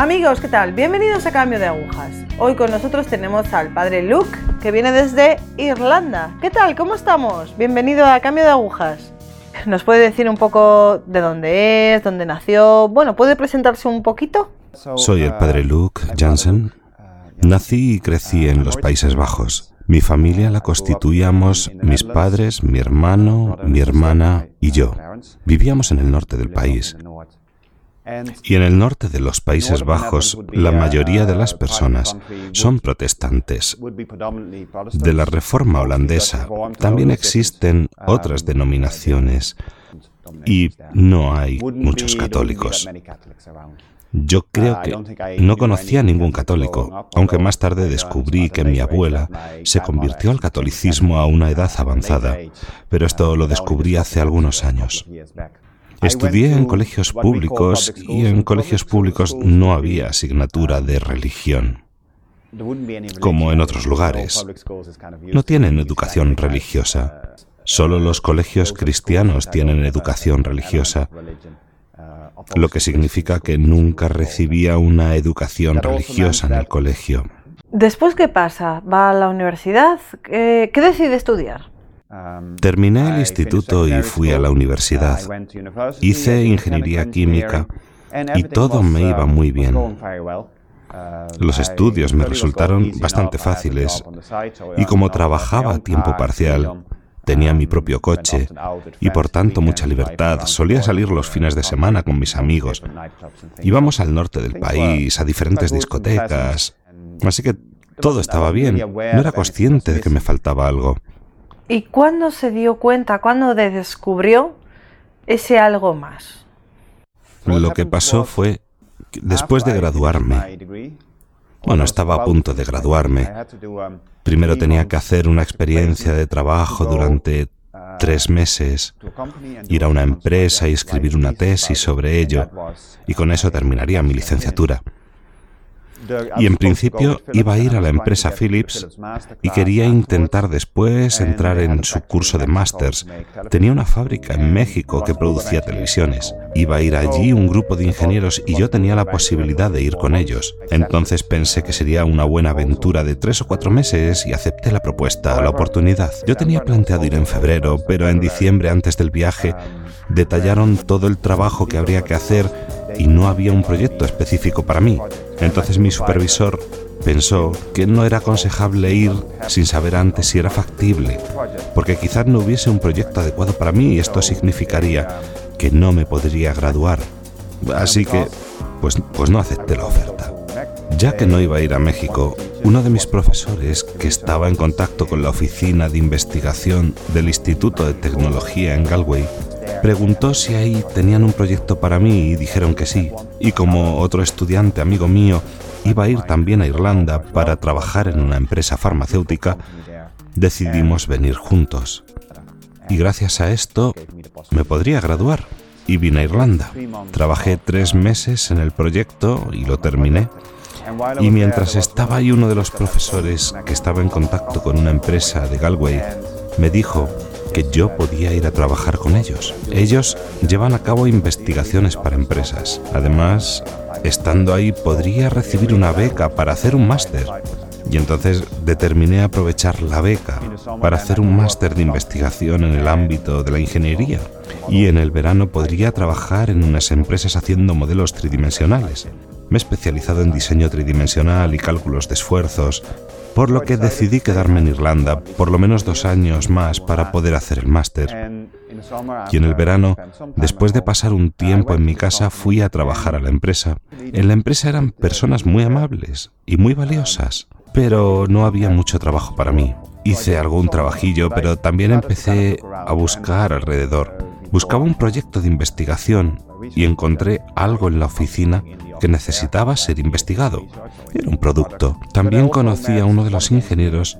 Amigos, ¿qué tal? Bienvenidos a Cambio de Agujas. Hoy con nosotros tenemos al padre Luke, que viene desde Irlanda. ¿Qué tal? ¿Cómo estamos? Bienvenido a Cambio de Agujas. ¿Nos puede decir un poco de dónde es, dónde nació? Bueno, ¿puede presentarse un poquito? Soy el padre Luke Jansen. Nací y crecí en los Países Bajos. Mi familia la constituíamos mis padres, mi hermano, mi hermana y yo. Vivíamos en el norte del país. Y en el norte de los Países Bajos, la mayoría de las personas son protestantes. De la Reforma holandesa también existen otras denominaciones y no hay muchos católicos. Yo creo que no conocía a ningún católico, aunque más tarde descubrí que mi abuela se convirtió al catolicismo a una edad avanzada, pero esto lo descubrí hace algunos años. Estudié en colegios públicos y en colegios públicos no había asignatura de religión, como en otros lugares. No tienen educación religiosa. Solo los colegios cristianos tienen educación religiosa, lo que significa que nunca recibía una educación religiosa en el colegio. Después, ¿qué pasa? ¿Va a la universidad? ¿Qué, decide estudiar? Terminé el instituto y fui a la universidad. Hice ingeniería química y todo me iba muy bien. Los estudios me resultaron bastante fáciles y como trabajaba a tiempo parcial, tenía mi propio coche y por tanto mucha libertad. Solía salir los fines de semana con mis amigos. Íbamos al norte del país, a diferentes discotecas. Así que todo estaba bien. No era consciente de que me faltaba algo. ¿Y cuándo se dio cuenta, cuándo descubrió ese algo más? Lo que pasó fue después de graduarme, bueno, estaba a punto de graduarme, primero tenía que hacer una experiencia de trabajo durante tres meses, ir a una empresa y escribir una tesis sobre ello, y con eso terminaría mi licenciatura. Y en principio iba a ir a la empresa Philips y quería intentar después entrar en su curso de másters. Tenía una fábrica en México que producía televisiones. Iba a ir allí un grupo de ingenieros y yo tenía la posibilidad de ir con ellos. Entonces pensé que sería una buena aventura de tres o cuatro meses y acepté la propuesta, la oportunidad. Yo tenía planteado ir en febrero, pero en diciembre antes del viaje detallaron todo el trabajo que habría que hacer y no había un proyecto específico para mí. Entonces mi supervisor pensó que no era aconsejable ir sin saber antes si era factible, porque quizás no hubiese un proyecto adecuado para mí y esto significaría que no me podría graduar. Así que, pues, pues no acepté la oferta. Ya que no iba a ir a México, uno de mis profesores, que estaba en contacto con la oficina de investigación del Instituto de Tecnología en Galway, Preguntó si ahí tenían un proyecto para mí y dijeron que sí. Y como otro estudiante amigo mío iba a ir también a Irlanda para trabajar en una empresa farmacéutica, decidimos venir juntos. Y gracias a esto me podría graduar. Y vine a Irlanda. Trabajé tres meses en el proyecto y lo terminé. Y mientras estaba ahí uno de los profesores que estaba en contacto con una empresa de Galway, me dijo que yo podía ir a trabajar con ellos. Ellos llevan a cabo investigaciones para empresas. Además, estando ahí podría recibir una beca para hacer un máster. Y entonces determiné aprovechar la beca para hacer un máster de investigación en el ámbito de la ingeniería. Y en el verano podría trabajar en unas empresas haciendo modelos tridimensionales. Me he especializado en diseño tridimensional y cálculos de esfuerzos, por lo que decidí quedarme en Irlanda por lo menos dos años más para poder hacer el máster. Y en el verano, después de pasar un tiempo en mi casa, fui a trabajar a la empresa. En la empresa eran personas muy amables y muy valiosas, pero no había mucho trabajo para mí. Hice algún trabajillo, pero también empecé a buscar alrededor. Buscaba un proyecto de investigación y encontré algo en la oficina que necesitaba ser investigado. Era un producto. También conocí a uno de los ingenieros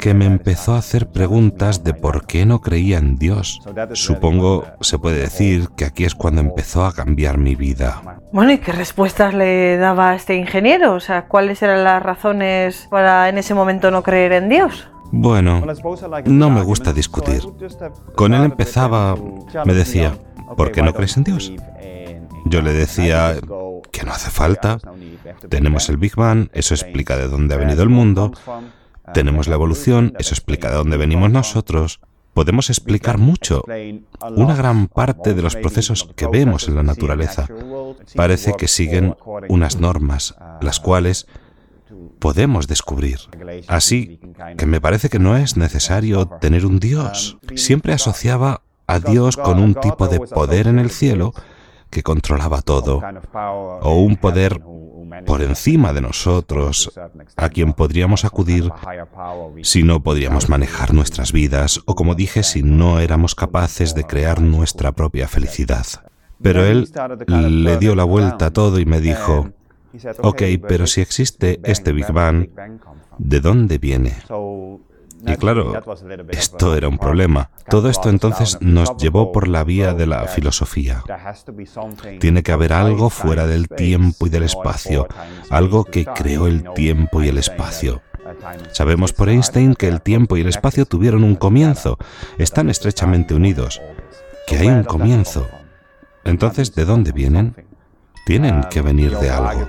que me empezó a hacer preguntas de por qué no creía en Dios. Supongo se puede decir que aquí es cuando empezó a cambiar mi vida. Bueno, ¿y qué respuestas le daba a este ingeniero? O sea, ¿cuáles eran las razones para en ese momento no creer en Dios? Bueno, no me gusta discutir. Con él empezaba, me decía, ¿por qué no crees en Dios? Yo le decía que no hace falta. Tenemos el Big Bang, eso explica de dónde ha venido el mundo. Tenemos la evolución, eso explica de dónde venimos nosotros. Podemos explicar mucho. Una gran parte de los procesos que vemos en la naturaleza parece que siguen unas normas, las cuales podemos descubrir. Así que me parece que no es necesario tener un Dios. Siempre asociaba a Dios con un tipo de poder en el cielo que controlaba todo, o un poder por encima de nosotros a quien podríamos acudir si no podríamos manejar nuestras vidas o, como dije, si no éramos capaces de crear nuestra propia felicidad. Pero él le dio la vuelta a todo y me dijo, ok, pero si existe este Big Bang, ¿de dónde viene? Y claro, esto era un problema. Todo esto entonces nos llevó por la vía de la filosofía. Tiene que haber algo fuera del tiempo y del espacio, algo que creó el tiempo y el espacio. Sabemos por Einstein que el tiempo y el espacio tuvieron un comienzo, están estrechamente unidos, que hay un comienzo. Entonces, ¿de dónde vienen? Tienen que venir de algo.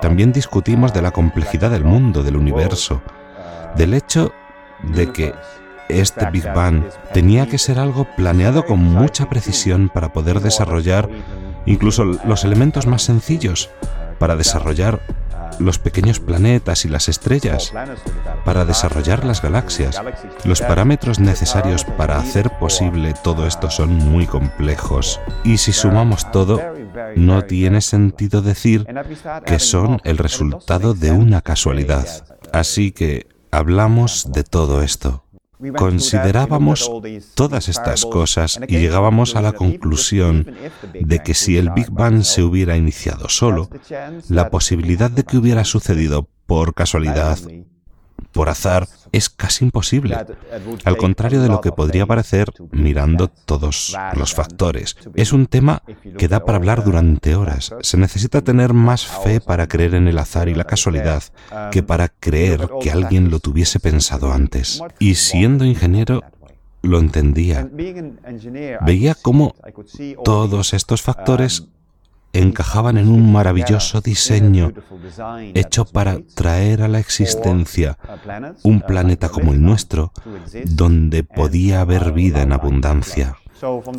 También discutimos de la complejidad del mundo, del universo, del hecho de que este Big Bang tenía que ser algo planeado con mucha precisión para poder desarrollar incluso los elementos más sencillos, para desarrollar los pequeños planetas y las estrellas, para desarrollar las galaxias. Los parámetros necesarios para hacer posible todo esto son muy complejos. Y si sumamos todo, no tiene sentido decir que son el resultado de una casualidad. Así que hablamos de todo esto. Considerábamos todas estas cosas y llegábamos a la conclusión de que si el Big Bang se hubiera iniciado solo, la posibilidad de que hubiera sucedido por casualidad por azar es casi imposible, al contrario de lo que podría parecer mirando todos los factores. Es un tema que da para hablar durante horas. Se necesita tener más fe para creer en el azar y la casualidad que para creer que alguien lo tuviese pensado antes. Y siendo ingeniero, lo entendía. Veía cómo todos estos factores encajaban en un maravilloso diseño hecho para traer a la existencia un planeta como el nuestro, donde podía haber vida en abundancia.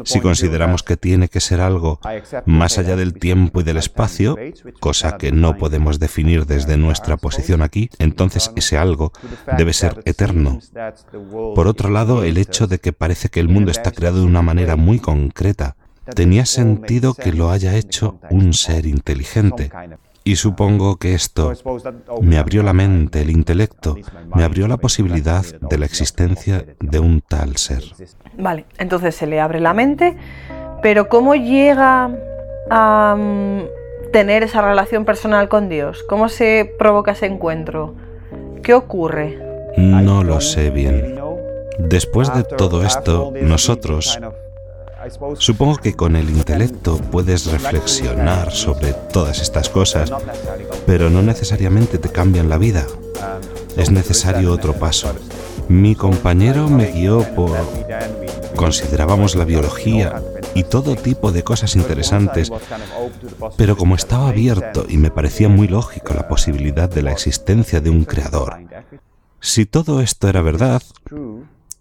Si consideramos que tiene que ser algo más allá del tiempo y del espacio, cosa que no podemos definir desde nuestra posición aquí, entonces ese algo debe ser eterno. Por otro lado, el hecho de que parece que el mundo está creado de una manera muy concreta, tenía sentido que lo haya hecho un ser inteligente. Y supongo que esto me abrió la mente, el intelecto, me abrió la posibilidad de la existencia de un tal ser. Vale, entonces se le abre la mente, pero ¿cómo llega a mm, tener esa relación personal con Dios? ¿Cómo se provoca ese encuentro? ¿Qué ocurre? No lo sé bien. Después de todo esto, nosotros, Supongo que con el intelecto puedes reflexionar sobre todas estas cosas, pero no necesariamente te cambian la vida. Es necesario otro paso. Mi compañero me guió por... Considerábamos la biología y todo tipo de cosas interesantes, pero como estaba abierto y me parecía muy lógico la posibilidad de la existencia de un creador, si todo esto era verdad,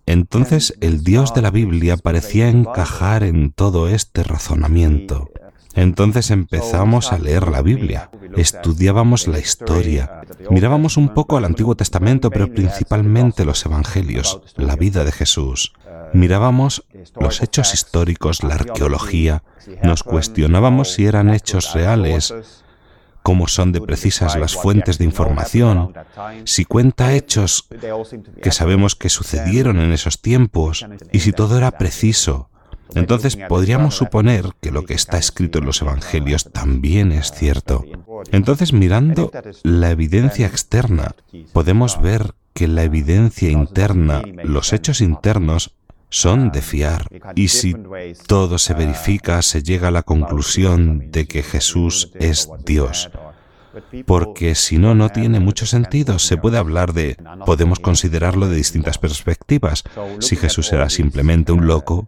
entonces el Dios de la Biblia parecía encajar en todo este razonamiento. Entonces empezamos a leer la Biblia, estudiábamos la historia, mirábamos un poco al Antiguo Testamento, pero principalmente los Evangelios, la vida de Jesús. Mirábamos los hechos históricos, la arqueología, nos cuestionábamos si eran hechos reales, cómo son de precisas las fuentes de información, si cuenta hechos que sabemos que sucedieron en esos tiempos y si todo era preciso. Entonces podríamos suponer que lo que está escrito en los Evangelios también es cierto. Entonces mirando la evidencia externa, podemos ver que la evidencia interna, los hechos internos, son de fiar. Y si todo se verifica, se llega a la conclusión de que Jesús es Dios. porque si no, no tiene mucho sentido. Se puede hablar de, podemos considerarlo de distintas perspectivas. Si Jesús era simplemente un loco,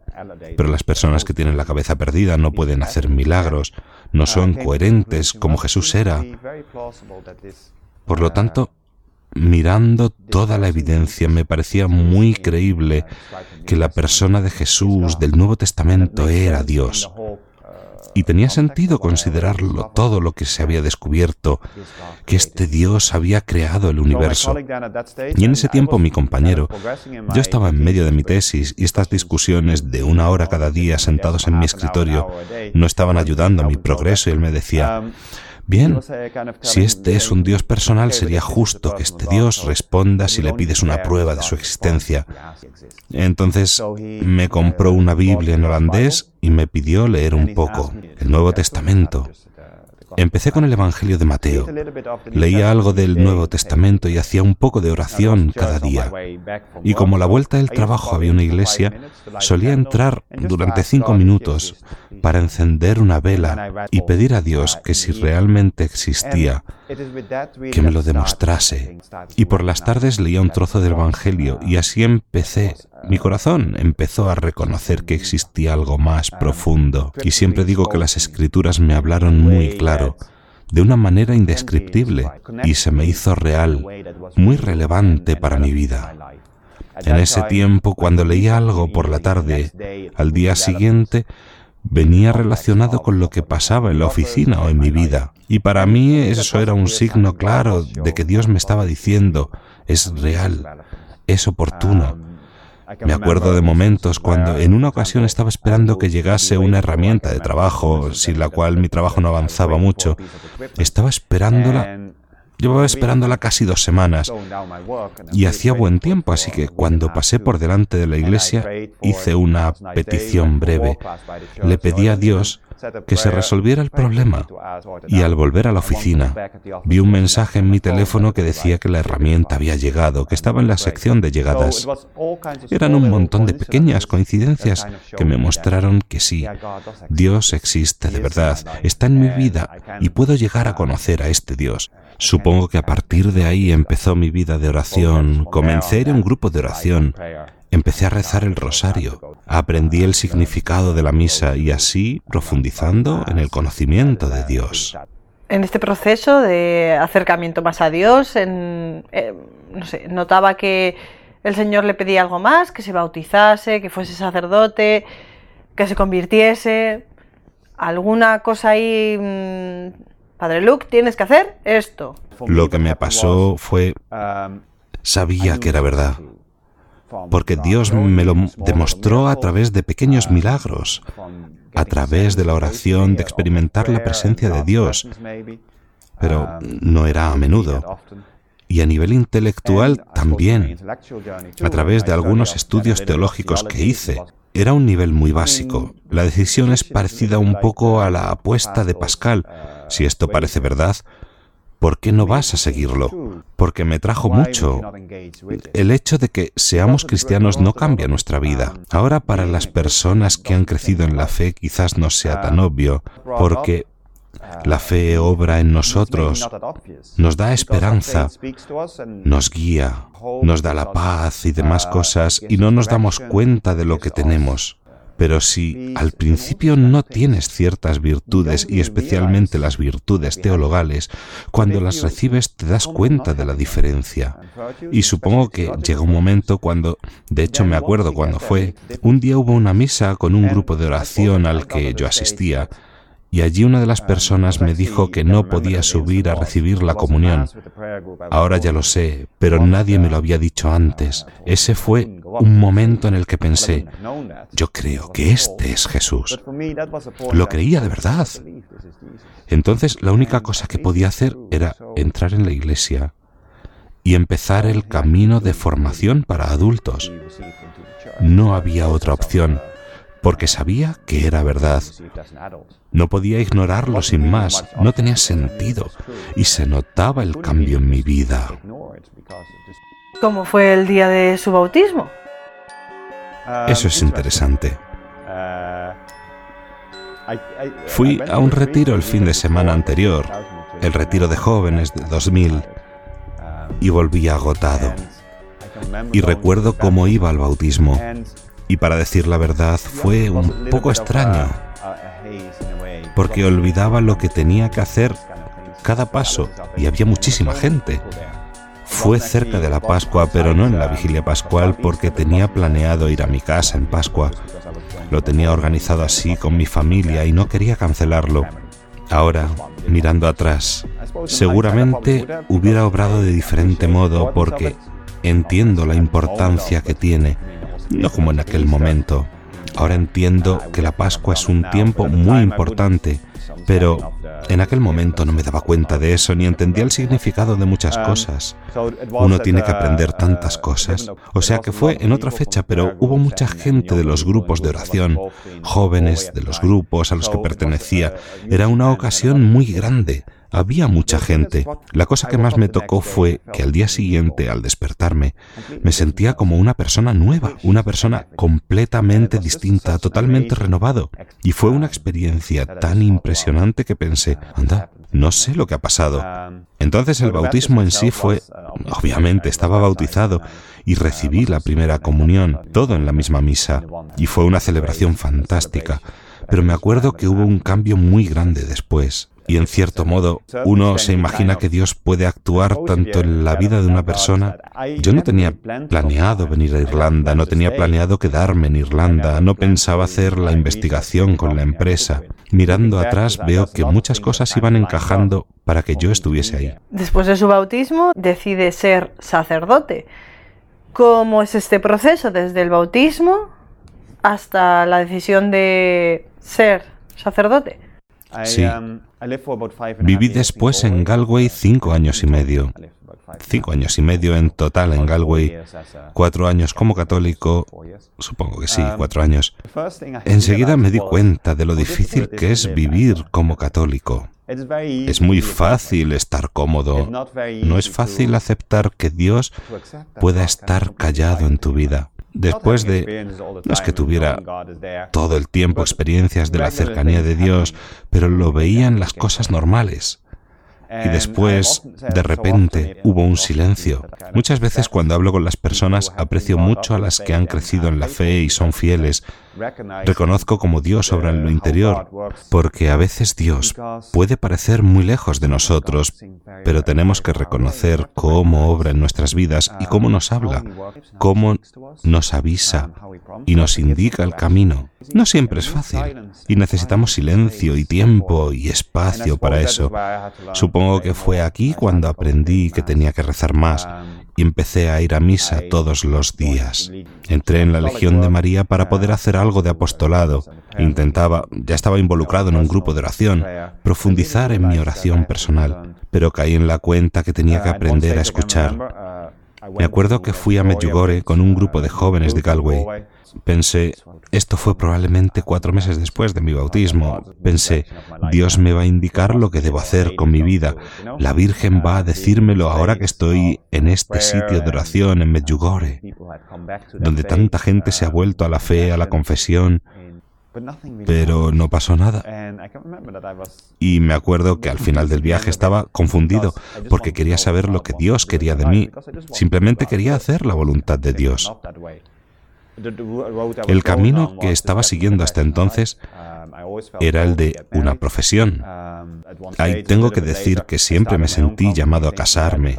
pero las personas que tienen la cabeza perdida no pueden hacer milagros, no son coherentes como Jesús era. Por lo tanto, mirando toda la evidencia, me parecía muy creíble que la persona de Jesús del Nuevo Testamento era Dios y tenía sentido considerarlo todo lo que se había descubierto, que este Dios había creado el universo. Y en ese tiempo mi compañero, yo estaba en medio de mi tesis y estas discusiones de una hora cada día sentados en mi escritorio no estaban ayudando a mi progreso y él me decía, Bien, si este es un Dios personal, sería justo que este Dios responda si le pides una prueba de su existencia. Entonces me compró una Biblia en holandés y me pidió leer un poco el Nuevo Testamento. Empecé con el Evangelio de Mateo. Leía algo del Nuevo Testamento y hacía un poco de oración cada día. Y como la vuelta del trabajo había una iglesia, solía entrar durante cinco minutos para encender una vela y pedir a Dios que si realmente existía, que me lo demostrase. Y por las tardes leía un trozo del Evangelio y así empecé. Mi corazón empezó a reconocer que existía algo más profundo. Y siempre digo que las escrituras me hablaron muy claro de una manera indescriptible y se me hizo real, muy relevante para mi vida. En ese tiempo, cuando leía algo por la tarde, al día siguiente venía relacionado con lo que pasaba en la oficina o en mi vida. Y para mí eso era un signo claro de que Dios me estaba diciendo, es real, es oportuno. Me acuerdo de momentos cuando en una ocasión estaba esperando que llegase una herramienta de trabajo sin la cual mi trabajo no avanzaba mucho. Estaba esperándola Llevaba esperándola casi dos semanas y hacía buen tiempo, así que cuando pasé por delante de la iglesia hice una petición breve. Le pedí a Dios que se resolviera el problema. Y al volver a la oficina, vi un mensaje en mi teléfono que decía que la herramienta había llegado, que estaba en la sección de llegadas. Eran un montón de pequeñas coincidencias que me mostraron que sí, Dios existe de verdad, está en mi vida y puedo llegar a conocer a este Dios. Supongo que a partir de ahí empezó mi vida de oración. Comencé en un grupo de oración Empecé a rezar el rosario, aprendí el significado de la misa y así profundizando en el conocimiento de Dios. En este proceso de acercamiento más a Dios, eh, no sé, notaba que el Señor le pedía algo más, que se bautizase, que fuese sacerdote, que se convirtiese. ¿Alguna cosa ahí, mm, Padre Luke, tienes que hacer esto? Lo que me pasó fue, sabía que era verdad porque Dios me lo demostró a través de pequeños milagros, a través de la oración, de experimentar la presencia de Dios, pero no era a menudo. Y a nivel intelectual también, a través de algunos estudios teológicos que hice. Era un nivel muy básico. La decisión es parecida un poco a la apuesta de Pascal. Si esto parece verdad, ¿por qué no vas a seguirlo? Porque me trajo mucho. El hecho de que seamos cristianos no cambia nuestra vida. Ahora para las personas que han crecido en la fe quizás no sea tan obvio, porque la fe obra en nosotros, nos da esperanza, nos guía, nos da la paz y demás cosas y no nos damos cuenta de lo que tenemos. Pero si al principio no tienes ciertas virtudes y especialmente las virtudes teologales, cuando las recibes te das cuenta de la diferencia. Y supongo que llega un momento cuando, de hecho me acuerdo cuando fue, un día hubo una misa con un grupo de oración al que yo asistía y allí una de las personas me dijo que no podía subir a recibir la comunión. Ahora ya lo sé, pero nadie me lo había dicho antes. Ese fue un momento en el que pensé, yo creo que este es Jesús. Lo creía de verdad. Entonces la única cosa que podía hacer era entrar en la iglesia y empezar el camino de formación para adultos. No había otra opción porque sabía que era verdad. No podía ignorarlo sin más, no tenía sentido y se notaba el cambio en mi vida. ¿Cómo fue el día de su bautismo? Eso es interesante. Fui a un retiro el fin de semana anterior el retiro de jóvenes de 2000 y volví agotado. Y recuerdo cómo iba al bautismo. Y para decir la verdad fue un poco extraño, porque olvidaba lo que tenía que hacer cada paso y había muchísima gente. Fue cerca de la Pascua, pero no en la vigilia pascual porque tenía planeado ir a mi casa en Pascua. Lo tenía organizado así con mi familia y no quería cancelarlo. Ahora, mirando atrás, seguramente hubiera obrado de diferente modo porque entiendo la importancia que tiene, no como en aquel momento. Ahora entiendo que la Pascua es un tiempo muy importante pero en aquel momento no me daba cuenta de eso ni entendía el significado de muchas cosas. Uno tiene que aprender tantas cosas. O sea que fue en otra fecha, pero hubo mucha gente de los grupos de oración, jóvenes de los grupos a los que pertenecía. Era una ocasión muy grande. Había mucha gente. La cosa que más me tocó fue que al día siguiente, al despertarme, me sentía como una persona nueva, una persona completamente distinta, totalmente renovado. Y fue una experiencia tan impresionante que pensé, anda, no sé lo que ha pasado. Entonces el bautismo en sí fue, obviamente estaba bautizado y recibí la primera comunión, todo en la misma misa. Y fue una celebración fantástica. Pero me acuerdo que hubo un cambio muy grande después. Y en cierto modo, uno se imagina que Dios puede actuar tanto en la vida de una persona. Yo no tenía planeado venir a Irlanda, no tenía planeado quedarme en Irlanda, no pensaba hacer la investigación con la empresa. Mirando atrás veo que muchas cosas iban encajando para que yo estuviese ahí. Después de su bautismo, decide ser sacerdote. ¿Cómo es este proceso desde el bautismo hasta la decisión de ser sacerdote? Sí. Um, Viví después en Galway cinco años y medio. Cinco años y medio en total en Galway. Cuatro años como católico. Supongo que sí, um, cuatro años. Enseguida me di cuenta de lo difícil que es vivir como católico. Es muy fácil estar cómodo. No es fácil aceptar que Dios pueda estar callado en tu vida después de, no es que tuviera todo el tiempo experiencias de la cercanía de Dios, pero lo veían las cosas normales. Y después, de repente, hubo un silencio. Muchas veces cuando hablo con las personas aprecio mucho a las que han crecido en la fe y son fieles. Reconozco como Dios obra en lo interior, porque a veces Dios puede parecer muy lejos de nosotros, pero tenemos que reconocer cómo obra en nuestras vidas y cómo nos habla, cómo nos avisa y nos indica el camino. No siempre es fácil y necesitamos silencio y tiempo y espacio para eso. Supongo que fue aquí cuando aprendí que tenía que rezar más y empecé a ir a misa todos los días. Entré en la Legión de María para poder hacer algo de apostolado. Intentaba, ya estaba involucrado en un grupo de oración, profundizar en mi oración personal, pero caí en la cuenta que tenía que aprender a escuchar. Me acuerdo que fui a Medjugorje con un grupo de jóvenes de Galway Pensé, esto fue probablemente cuatro meses después de mi bautismo. Pensé, Dios me va a indicar lo que debo hacer con mi vida. La Virgen va a decírmelo ahora que estoy en este sitio de oración en Medjugorje, donde tanta gente se ha vuelto a la fe, a la confesión. Pero no pasó nada. Y me acuerdo que al final del viaje estaba confundido porque quería saber lo que Dios quería de mí. Simplemente quería hacer la voluntad de Dios. El camino que estaba siguiendo hasta entonces era el de una profesión. Ahí tengo que decir que siempre me sentí llamado a casarme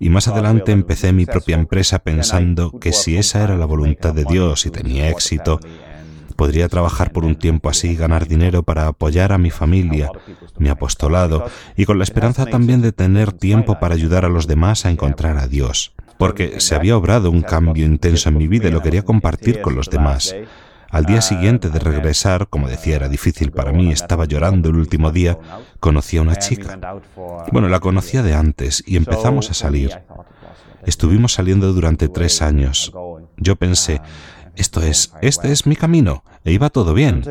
y más adelante empecé mi propia empresa pensando que si esa era la voluntad de Dios y tenía éxito, podría trabajar por un tiempo así, ganar dinero para apoyar a mi familia, mi apostolado y con la esperanza también de tener tiempo para ayudar a los demás a encontrar a Dios porque se había obrado un cambio intenso en mi vida y lo quería compartir con los demás. Al día siguiente de regresar, como decía, era difícil para mí, estaba llorando el último día, conocí a una chica. Bueno, la conocía de antes y empezamos a salir. Estuvimos saliendo durante tres años. Yo pensé, esto es, este es mi camino, e iba todo bien.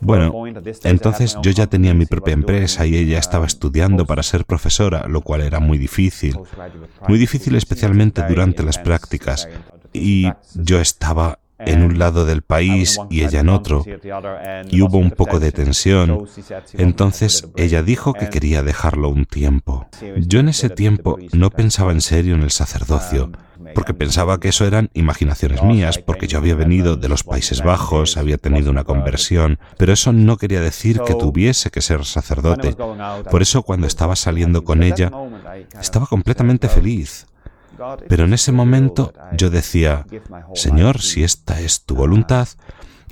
Bueno, entonces yo ya tenía mi propia empresa y ella estaba estudiando para ser profesora, lo cual era muy difícil. Muy difícil especialmente durante las prácticas. Y yo estaba en un lado del país y ella en otro, y hubo un poco de tensión. Entonces ella dijo que quería dejarlo un tiempo. Yo en ese tiempo no pensaba en serio en el sacerdocio porque pensaba que eso eran imaginaciones mías, porque yo había venido de los Países Bajos, había tenido una conversión, pero eso no quería decir que tuviese que ser sacerdote. Por eso cuando estaba saliendo con ella, estaba completamente feliz. Pero en ese momento yo decía, Señor, si esta es tu voluntad,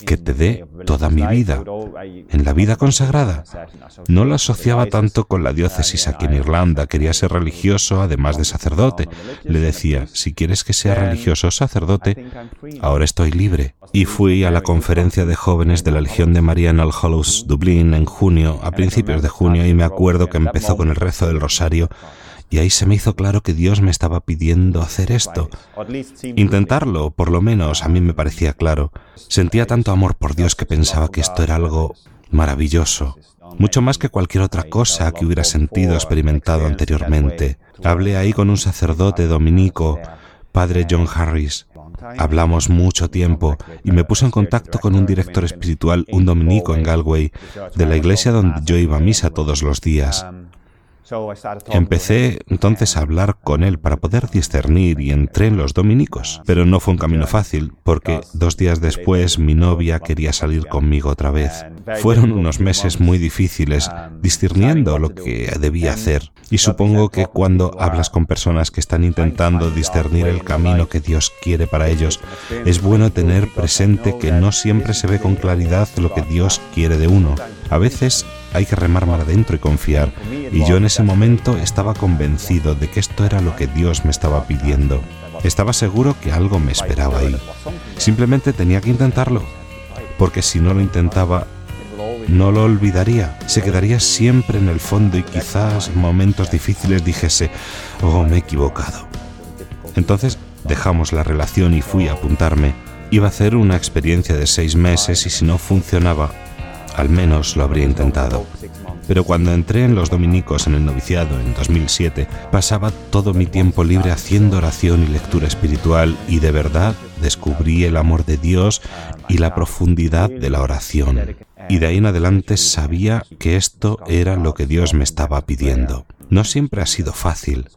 que te dé toda mi vida, en la vida consagrada. No lo asociaba tanto con la diócesis aquí en Irlanda, quería ser religioso además de sacerdote. Le decía, si quieres que sea religioso o sacerdote, ahora estoy libre. Y fui a la conferencia de jóvenes de la Legión de María en All Hallows, Dublín, en junio, a principios de junio, y me acuerdo que empezó con el rezo del rosario y ahí se me hizo claro que Dios me estaba pidiendo hacer esto. Intentarlo, por lo menos, a mí me parecía claro. Sentía tanto amor por Dios que pensaba que esto era algo maravilloso, mucho más que cualquier otra cosa que hubiera sentido experimentado anteriormente. Hablé ahí con un sacerdote dominico, padre John Harris. Hablamos mucho tiempo y me puse en contacto con un director espiritual, un dominico en Galway, de la iglesia donde yo iba a misa todos los días. Empecé entonces a hablar con él para poder discernir y entré en los dominicos. Pero no fue un camino fácil porque dos días después mi novia quería salir conmigo otra vez. Fueron unos meses muy difíciles discerniendo lo que debía hacer. Y supongo que cuando hablas con personas que están intentando discernir el camino que Dios quiere para ellos, es bueno tener presente que no siempre se ve con claridad lo que Dios quiere de uno. A veces hay que remar mar adentro y confiar. Y yo en ese momento estaba convencido de que esto era lo que Dios me estaba pidiendo. Estaba seguro que algo me esperaba ahí. Simplemente tenía que intentarlo, porque si no lo intentaba, no lo olvidaría. Se quedaría siempre en el fondo y quizás en momentos difíciles dijese, oh, me he equivocado. Entonces dejamos la relación y fui a apuntarme. Iba a hacer una experiencia de seis meses y si no funcionaba, al menos lo habría intentado. Pero cuando entré en los dominicos en el noviciado en 2007, pasaba todo mi tiempo libre haciendo oración y lectura espiritual y de verdad descubrí el amor de Dios y la profundidad de la oración. Y de ahí en adelante sabía que esto era lo que Dios me estaba pidiendo. No siempre ha sido fácil,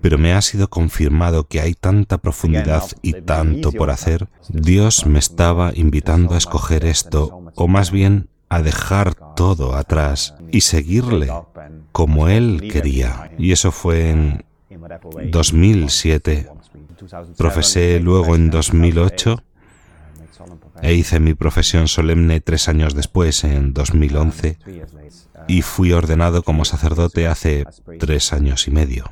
pero me ha sido confirmado que hay tanta profundidad y tanto por hacer. Dios me estaba invitando a escoger esto, o más bien a dejar todo atrás y seguirle como él quería. Y eso fue en 2007. Profesé luego en 2008 e hice mi profesión solemne tres años después, en 2011, y fui ordenado como sacerdote hace tres años y medio.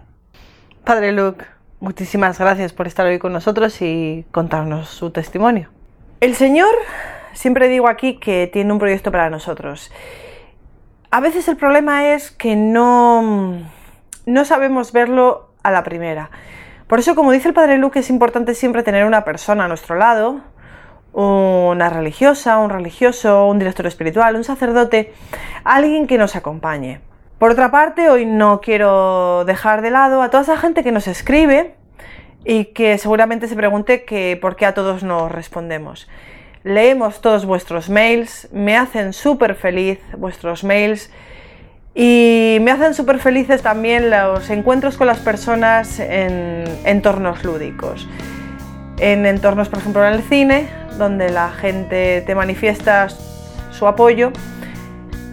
Padre Luke, muchísimas gracias por estar hoy con nosotros y contarnos su testimonio. El Señor siempre digo aquí que tiene un proyecto para nosotros. A veces el problema es que no, no sabemos verlo a la primera. Por eso, como dice el Padre Luke, es importante siempre tener una persona a nuestro lado, una religiosa, un religioso, un director espiritual, un sacerdote, alguien que nos acompañe. Por otra parte, hoy no quiero dejar de lado a toda esa gente que nos escribe y que seguramente se pregunte que por qué a todos nos respondemos leemos todos vuestros mails, me hacen súper feliz vuestros mails y me hacen súper felices también los encuentros con las personas en entornos lúdicos. En entornos, por ejemplo, en el cine, donde la gente te manifiesta su apoyo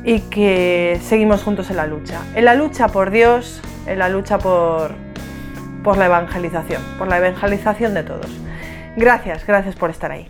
y que seguimos juntos en la lucha. En la lucha por Dios, en la lucha por, por la evangelización, por la evangelización de todos. Gracias, gracias por estar ahí.